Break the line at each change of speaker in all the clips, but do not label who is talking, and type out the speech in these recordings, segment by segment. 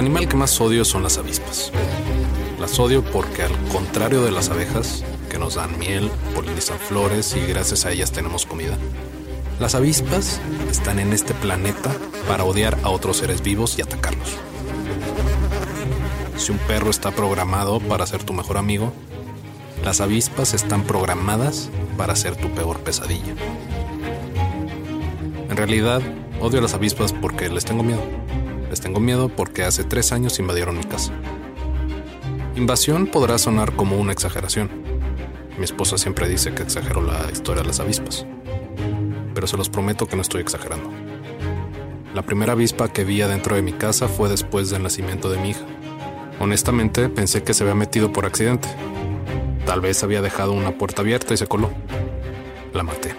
Animal que más odio son las avispas. Las odio porque al contrario de las abejas, que nos dan miel, polinizan flores y gracias a ellas tenemos comida, las avispas están en este planeta para odiar a otros seres vivos y atacarlos. Si un perro está programado para ser tu mejor amigo, las avispas están programadas para ser tu peor pesadilla. En realidad, odio a las avispas porque les tengo miedo. Les tengo miedo porque hace tres años invadieron mi casa. Invasión podrá sonar como una exageración. Mi esposa siempre dice que exagero la historia de las avispas. Pero se los prometo que no estoy exagerando. La primera avispa que vi adentro de mi casa fue después del nacimiento de mi hija. Honestamente pensé que se había metido por accidente. Tal vez había dejado una puerta abierta y se coló. La maté.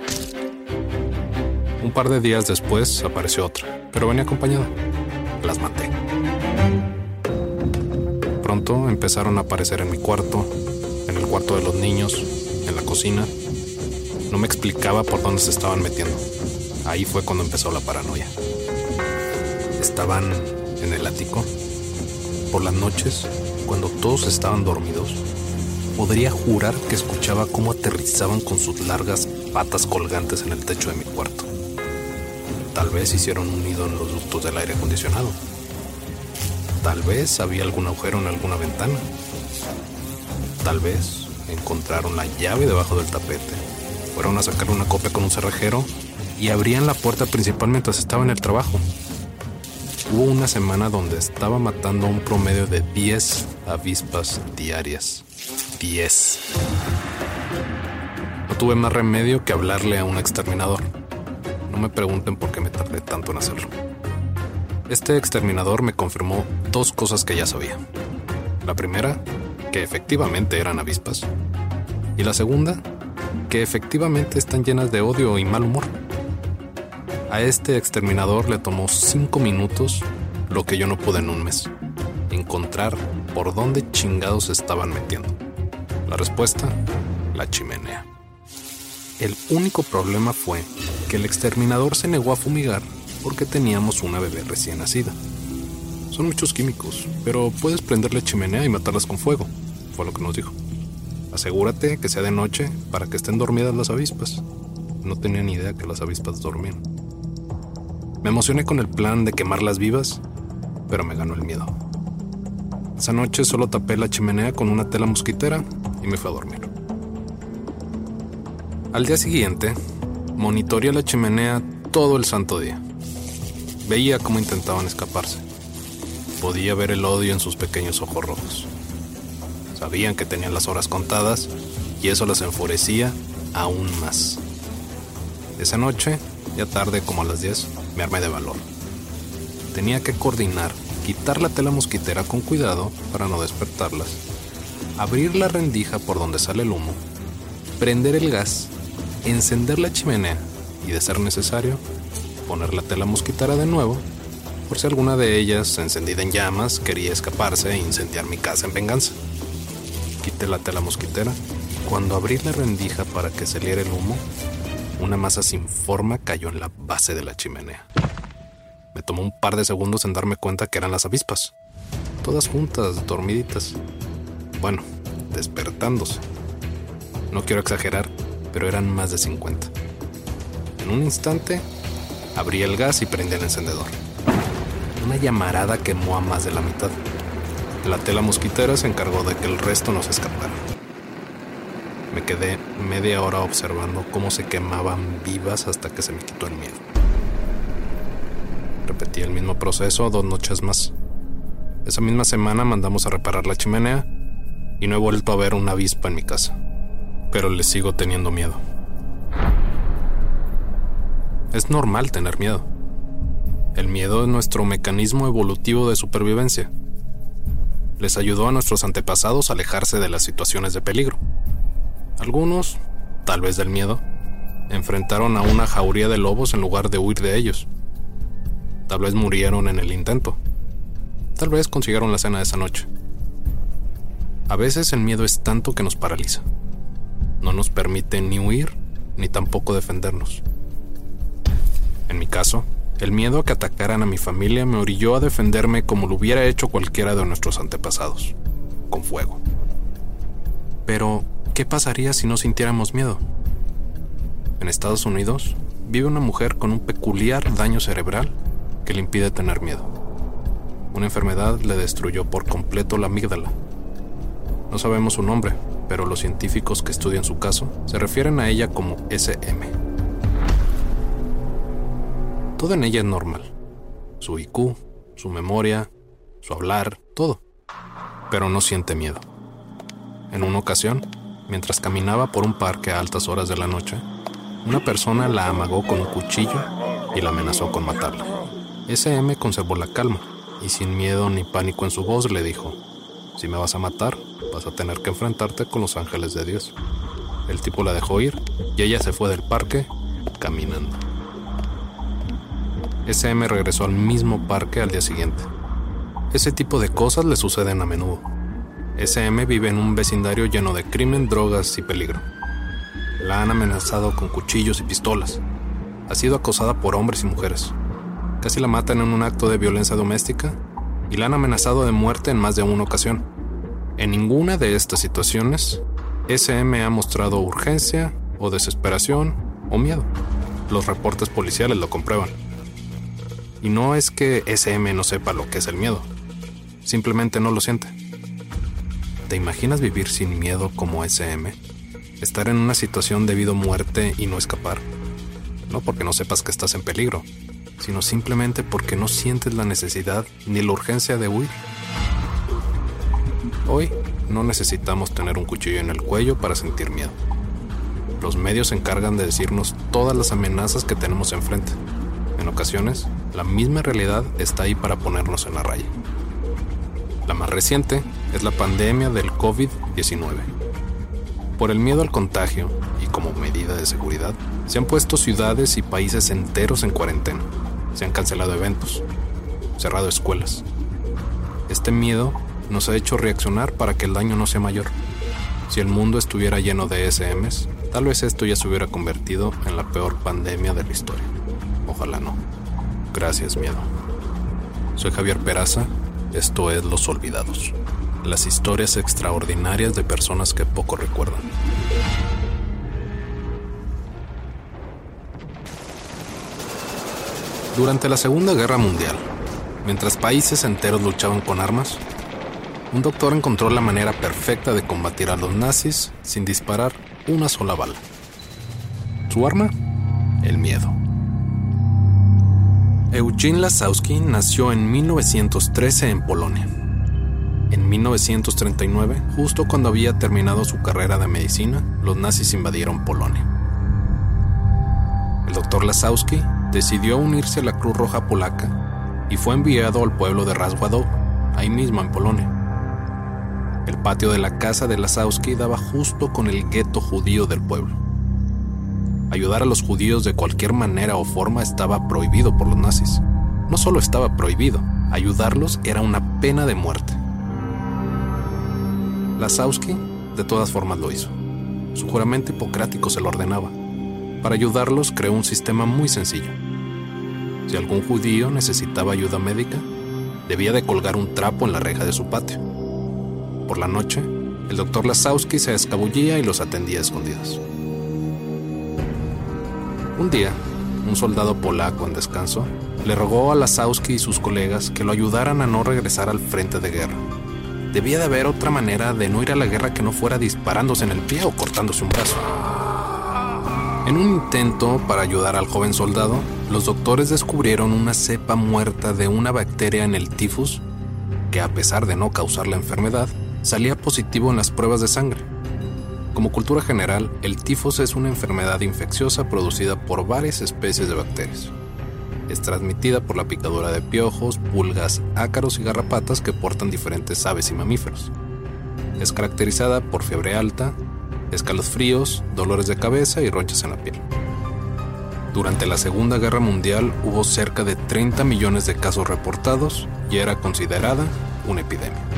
Un par de días después apareció otra, pero venía acompañada. Las maté. Pronto empezaron a aparecer en mi cuarto, en el cuarto de los niños, en la cocina. No me explicaba por dónde se estaban metiendo. Ahí fue cuando empezó la paranoia. Estaban en el ático. Por las noches, cuando todos estaban dormidos, podría jurar que escuchaba cómo aterrizaban con sus largas patas colgantes en el techo de mi cuarto. Tal vez hicieron un nido en los ductos del aire acondicionado. Tal vez había algún agujero en alguna ventana. Tal vez encontraron la llave debajo del tapete. Fueron a sacar una copia con un cerrajero y abrían la puerta principal mientras estaba en el trabajo. Hubo una semana donde estaba matando un promedio de 10 avispas diarias. 10. No tuve más remedio que hablarle a un exterminador. No me pregunten por qué me tardé tanto en hacerlo. Este exterminador me confirmó dos cosas que ya sabía. La primera, que efectivamente eran avispas. Y la segunda, que efectivamente están llenas de odio y mal humor. A este exterminador le tomó cinco minutos lo que yo no pude en un mes. Encontrar por dónde chingados estaban metiendo. La respuesta, la chimenea. El único problema fue que el exterminador se negó a fumigar porque teníamos una bebé recién nacida. Son muchos químicos, pero puedes prenderle chimenea y matarlas con fuego, fue lo que nos dijo. Asegúrate que sea de noche para que estén dormidas las avispas. No tenía ni idea que las avispas dormían. Me emocioné con el plan de quemarlas vivas, pero me ganó el miedo. Esa noche solo tapé la chimenea con una tela mosquitera y me fui a dormir. Al día siguiente, monitoreé la chimenea todo el santo día. Veía cómo intentaban escaparse. Podía ver el odio en sus pequeños ojos rojos. Sabían que tenían las horas contadas y eso las enfurecía aún más. Esa noche, ya tarde como a las 10, me armé de valor. Tenía que coordinar, quitar la tela mosquitera con cuidado para no despertarlas, abrir la rendija por donde sale el humo, prender el gas, encender la chimenea y, de ser necesario, poner la tela mosquitera de nuevo, por si alguna de ellas, encendida en llamas, quería escaparse e incendiar mi casa en venganza. Quité la tela mosquitera cuando abrí la rendija para que saliera el humo, una masa sin forma cayó en la base de la chimenea. Me tomó un par de segundos en darme cuenta que eran las avispas. Todas juntas, dormiditas. Bueno, despertándose. No quiero exagerar, pero eran más de 50. En un instante, abrí el gas y prendí el encendedor. Una llamarada quemó a más de la mitad. La tela mosquitera se encargó de que el resto no se escapara. Me quedé media hora observando cómo se quemaban vivas hasta que se me quitó el miedo. Repetí el mismo proceso dos noches más. Esa misma semana mandamos a reparar la chimenea y no he vuelto a ver una avispa en mi casa. Pero le sigo teniendo miedo. Es normal tener miedo. El miedo es nuestro mecanismo evolutivo de supervivencia. Les ayudó a nuestros antepasados a alejarse de las situaciones de peligro. Algunos, tal vez del miedo, enfrentaron a una jauría de lobos en lugar de huir de ellos. Tal vez murieron en el intento. Tal vez consiguieron la cena de esa noche. A veces el miedo es tanto que nos paraliza. No nos permite ni huir ni tampoco defendernos. En mi caso, el miedo a que atacaran a mi familia me orilló a defenderme como lo hubiera hecho cualquiera de nuestros antepasados, con fuego. Pero, ¿qué pasaría si no sintiéramos miedo? En Estados Unidos vive una mujer con un peculiar daño cerebral que le impide tener miedo. Una enfermedad le destruyó por completo la amígdala. No sabemos su nombre, pero los científicos que estudian su caso se refieren a ella como SM. Todo en ella es normal. Su IQ, su memoria, su hablar, todo. Pero no siente miedo. En una ocasión, mientras caminaba por un parque a altas horas de la noche, una persona la amagó con un cuchillo y la amenazó con matarla. SM conservó la calma y sin miedo ni pánico en su voz le dijo, si me vas a matar, vas a tener que enfrentarte con los ángeles de Dios. El tipo la dejó ir y ella se fue del parque caminando. SM regresó al mismo parque al día siguiente. Ese tipo de cosas le suceden a menudo. SM vive en un vecindario lleno de crimen, drogas y peligro. La han amenazado con cuchillos y pistolas. Ha sido acosada por hombres y mujeres. Casi la matan en un acto de violencia doméstica y la han amenazado de muerte en más de una ocasión. En ninguna de estas situaciones, SM ha mostrado urgencia o desesperación o miedo. Los reportes policiales lo comprueban. Y no es que SM no sepa lo que es el miedo, simplemente no lo siente. ¿Te imaginas vivir sin miedo como SM? Estar en una situación debido a muerte y no escapar. No porque no sepas que estás en peligro, sino simplemente porque no sientes la necesidad ni la urgencia de huir. Hoy no necesitamos tener un cuchillo en el cuello para sentir miedo. Los medios se encargan de decirnos todas las amenazas que tenemos enfrente. En ocasiones, la misma realidad está ahí para ponernos en la raya. La más reciente es la pandemia del COVID-19. Por el miedo al contagio y como medida de seguridad, se han puesto ciudades y países enteros en cuarentena. Se han cancelado eventos, cerrado escuelas. Este miedo nos ha hecho reaccionar para que el daño no sea mayor. Si el mundo estuviera lleno de SMs, tal vez esto ya se hubiera convertido en la peor pandemia de la historia. Ojalá no. Gracias, miedo. Soy Javier Peraza, esto es Los Olvidados, las historias extraordinarias de personas que poco recuerdan. Durante la Segunda Guerra Mundial, mientras países enteros luchaban con armas, un doctor encontró la manera perfecta de combatir a los nazis sin disparar una sola bala. Su arma, el miedo. Eugene Lasowski nació en 1913 en Polonia. En 1939, justo cuando había terminado su carrera de medicina, los nazis invadieron Polonia. El doctor Lasowski decidió unirse a la Cruz Roja Polaca y fue enviado al pueblo de Raswadow, ahí mismo en Polonia. El patio de la casa de Lasowski daba justo con el gueto judío del pueblo. Ayudar a los judíos de cualquier manera o forma estaba prohibido por los nazis. No solo estaba prohibido, ayudarlos era una pena de muerte. Lasowski de todas formas lo hizo. Su juramento hipocrático se lo ordenaba. Para ayudarlos creó un sistema muy sencillo. Si algún judío necesitaba ayuda médica, debía de colgar un trapo en la reja de su patio. Por la noche, el doctor Lasowski se escabullía y los atendía a escondidas. Un día, un soldado polaco en descanso le rogó a Lasowski y sus colegas que lo ayudaran a no regresar al frente de guerra. Debía de haber otra manera de no ir a la guerra que no fuera disparándose en el pie o cortándose un brazo. En un intento para ayudar al joven soldado, los doctores descubrieron una cepa muerta de una bacteria en el tifus que a pesar de no causar la enfermedad, salía positivo en las pruebas de sangre. Como cultura general, el tifus es una enfermedad infecciosa producida por varias especies de bacterias. Es transmitida por la picadura de piojos, pulgas, ácaros y garrapatas que portan diferentes aves y mamíferos. Es caracterizada por fiebre alta, escalofríos, dolores de cabeza y ronchas en la piel. Durante la Segunda Guerra Mundial hubo cerca de 30 millones de casos reportados y era considerada una epidemia.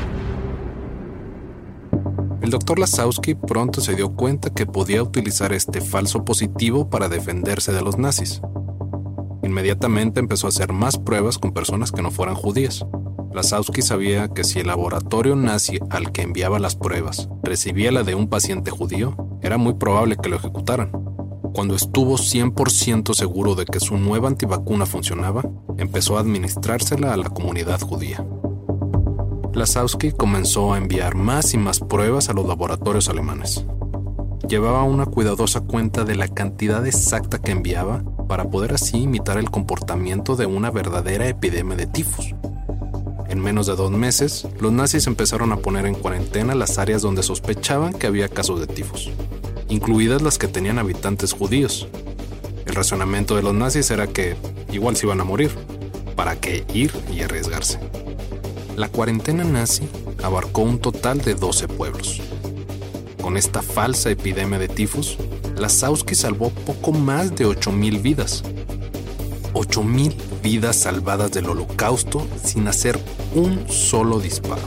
El doctor Lasowski pronto se dio cuenta que podía utilizar este falso positivo para defenderse de los nazis. Inmediatamente empezó a hacer más pruebas con personas que no fueran judías. Lasowski sabía que si el laboratorio nazi al que enviaba las pruebas recibía la de un paciente judío, era muy probable que lo ejecutaran. Cuando estuvo 100% seguro de que su nueva antivacuna funcionaba, empezó a administrársela a la comunidad judía. Lasowski comenzó a enviar más y más pruebas a los laboratorios alemanes. Llevaba una cuidadosa cuenta de la cantidad exacta que enviaba para poder así imitar el comportamiento de una verdadera epidemia de tifus. En menos de dos meses, los nazis empezaron a poner en cuarentena las áreas donde sospechaban que había casos de tifus, incluidas las que tenían habitantes judíos. El razonamiento de los nazis era que igual se iban a morir, ¿para qué ir y arriesgarse? La cuarentena nazi abarcó un total de 12 pueblos. Con esta falsa epidemia de tifus, Lasowski salvó poco más de 8.000 vidas. 8.000 vidas salvadas del holocausto sin hacer un solo disparo.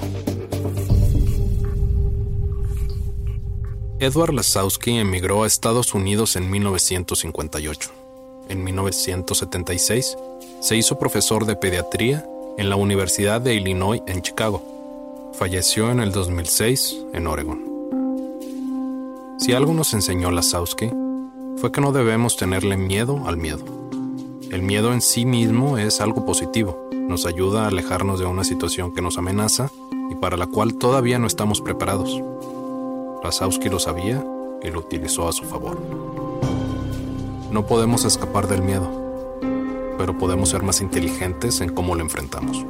Edward Lasowski emigró a Estados Unidos en 1958. En 1976 se hizo profesor de pediatría en la Universidad de Illinois en Chicago. Falleció en el 2006 en Oregon. Si algo nos enseñó Lasowski, fue que no debemos tenerle miedo al miedo. El miedo en sí mismo es algo positivo, nos ayuda a alejarnos de una situación que nos amenaza y para la cual todavía no estamos preparados. Lasowski lo sabía y lo utilizó a su favor. No podemos escapar del miedo, pero podemos ser más inteligentes en cómo lo enfrentamos.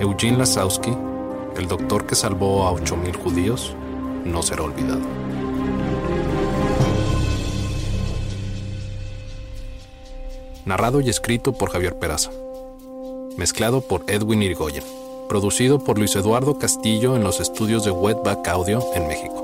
Eugene Lasowski, el doctor que salvó a 8.000 judíos, no será olvidado. Narrado y escrito por Javier Peraza. Mezclado por Edwin Irigoyen. Producido por Luis Eduardo Castillo en los estudios de Wetback Audio en México.